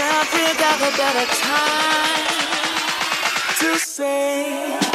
can't out a better time to say.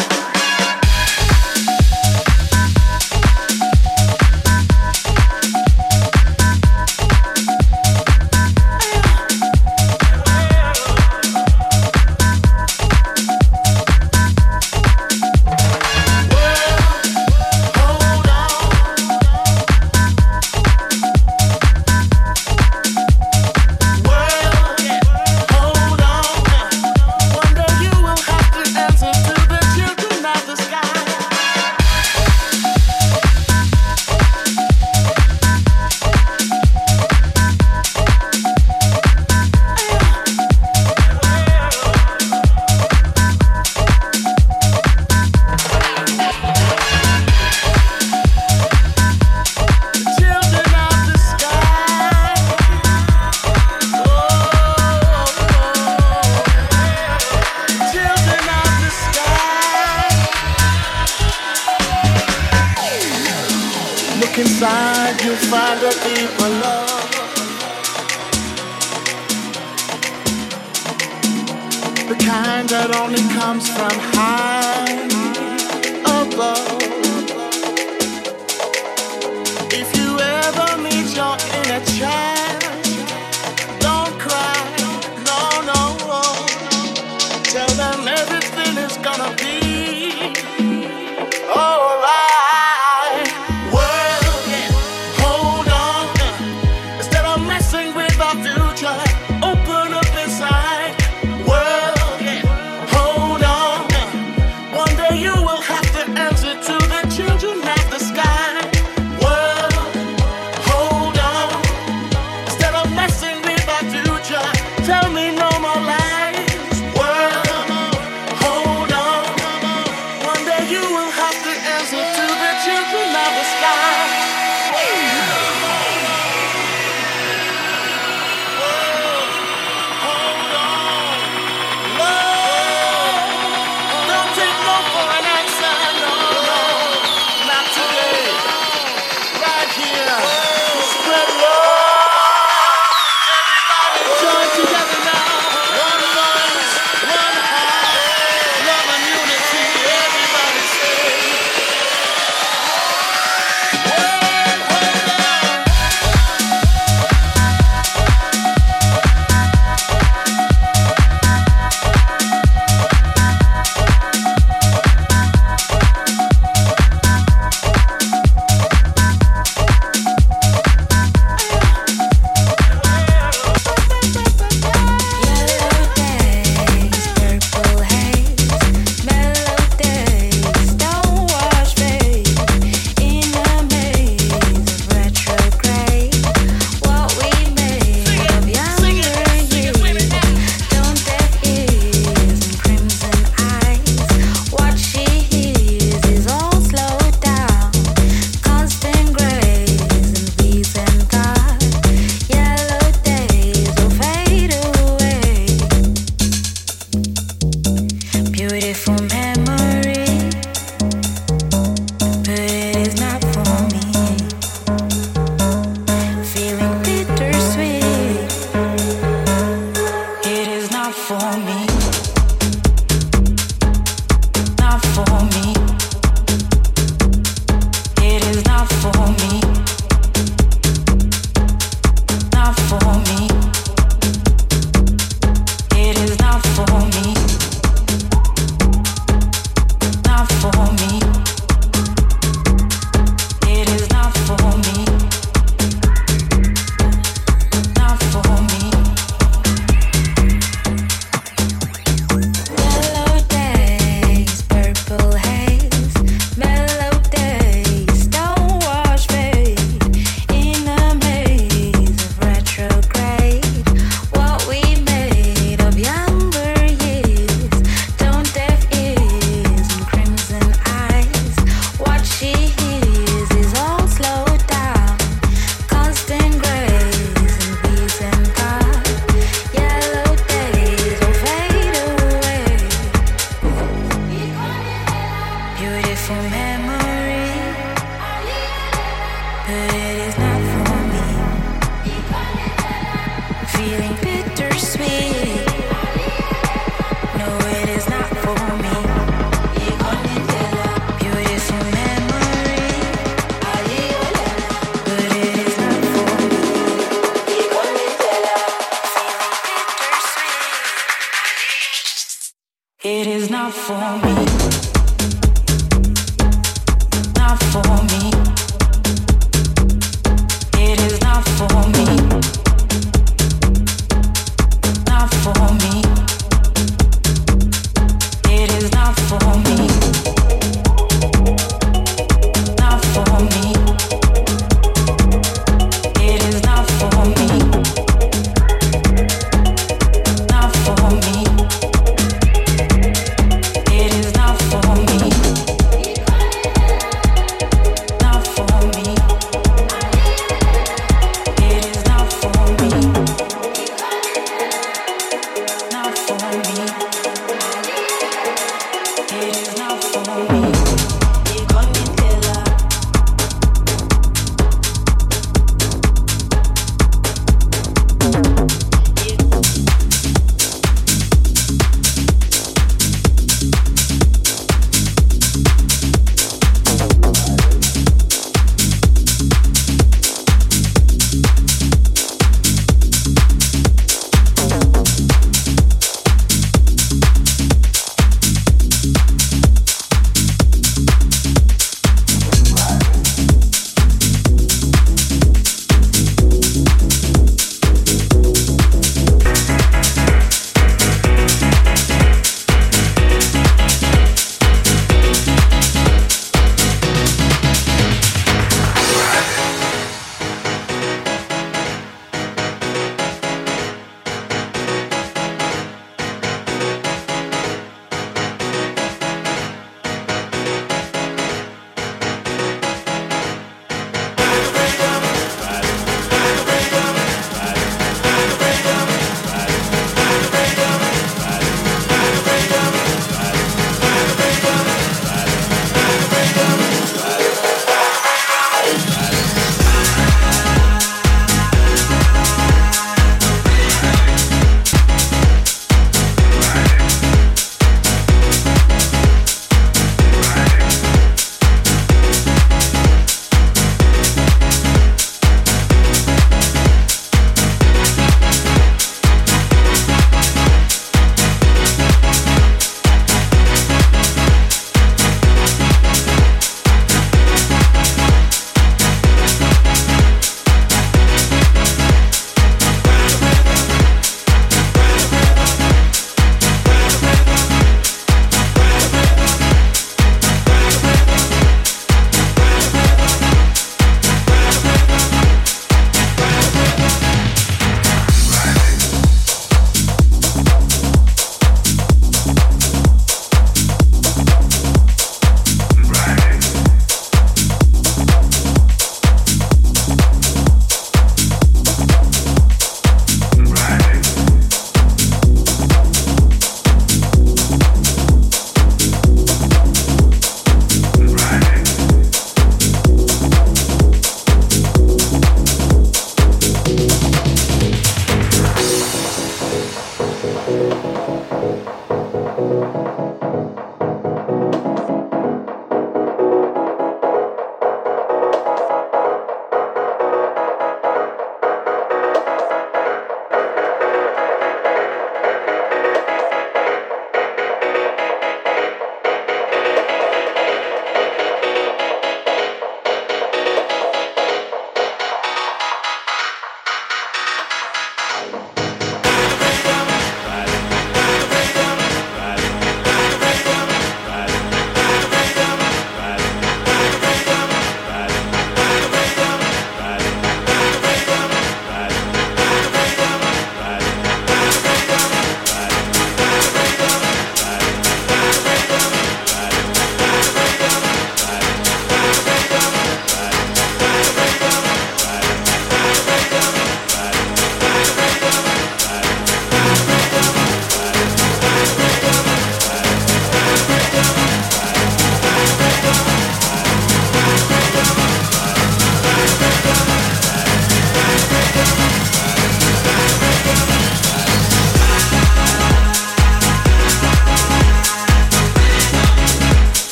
for me.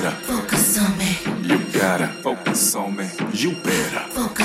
better focus on me. You gotta focus on me. You better focus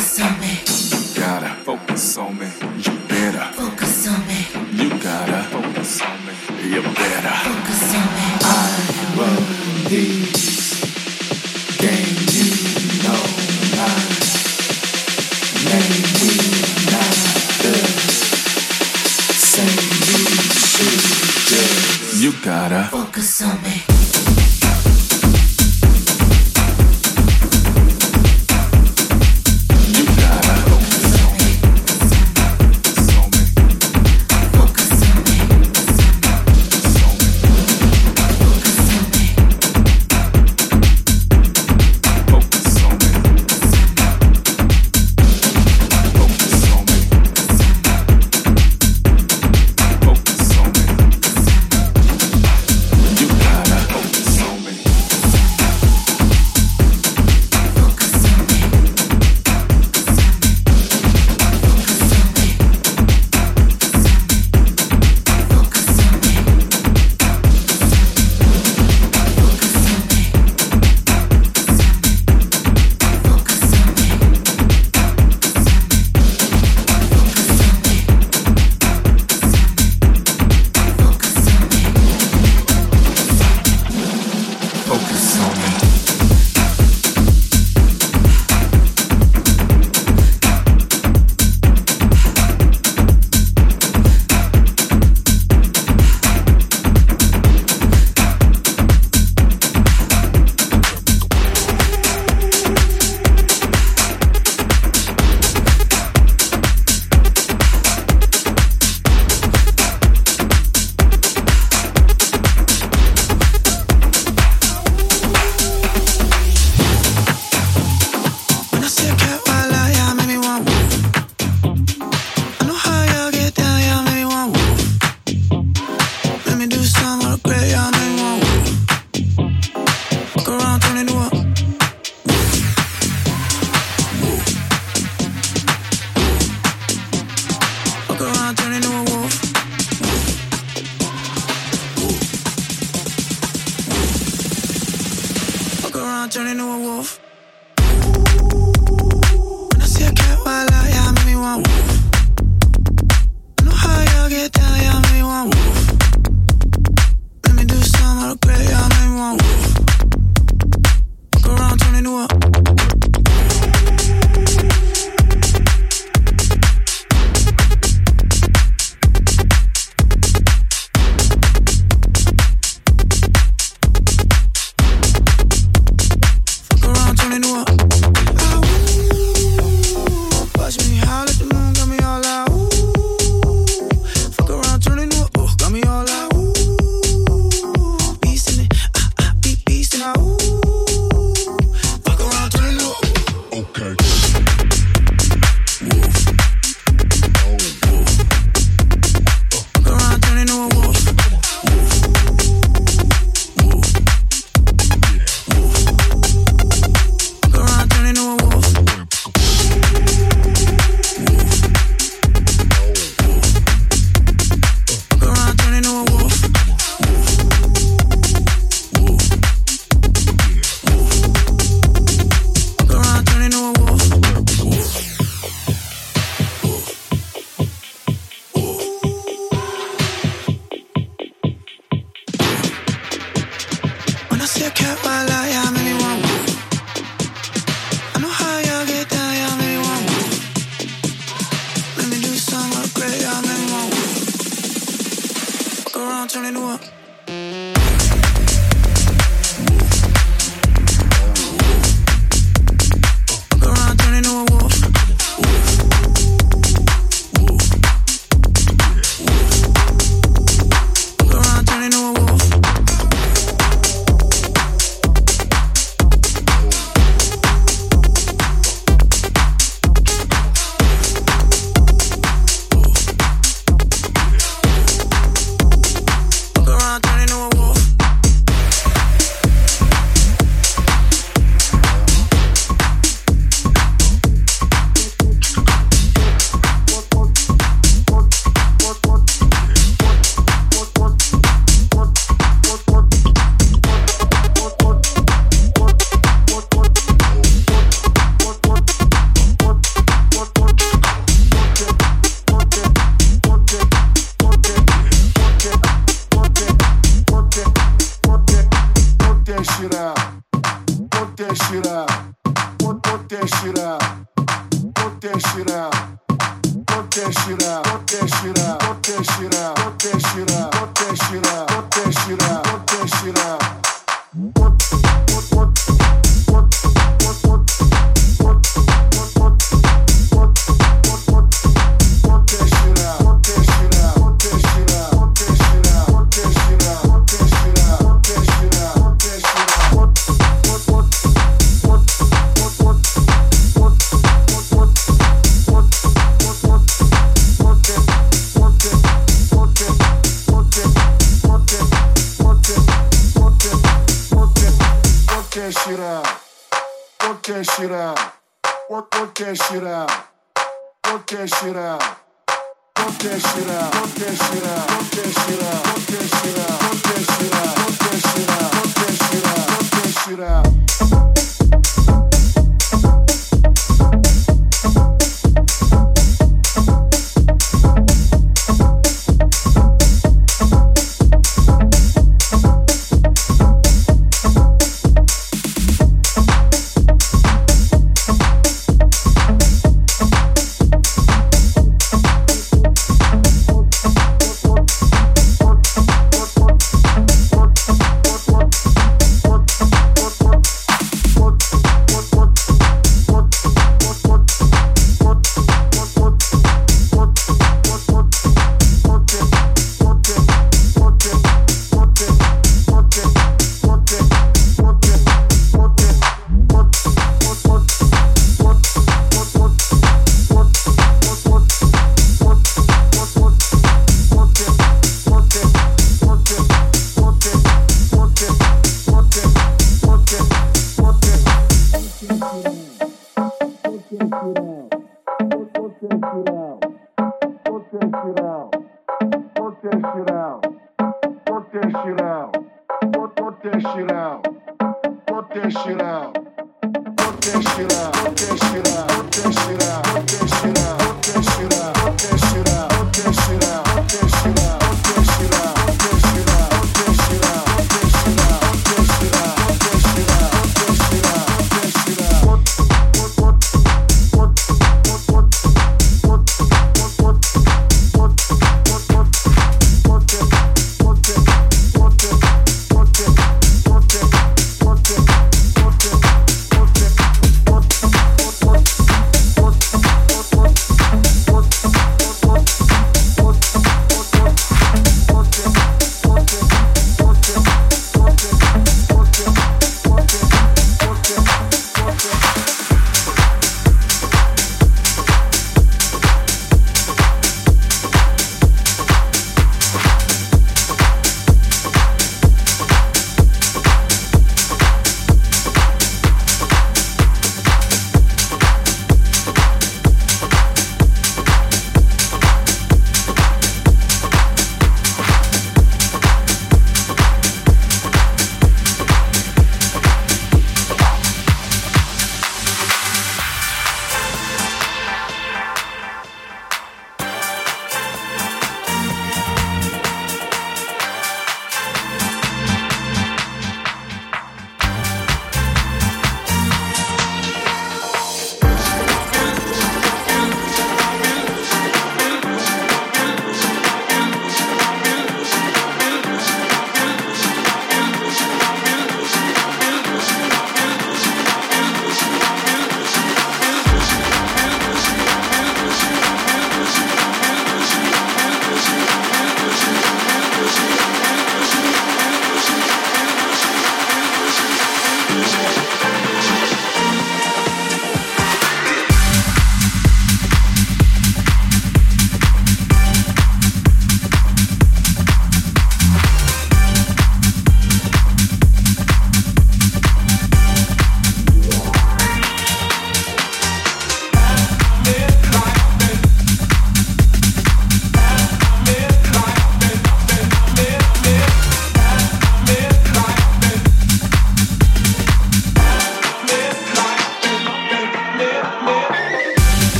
Work,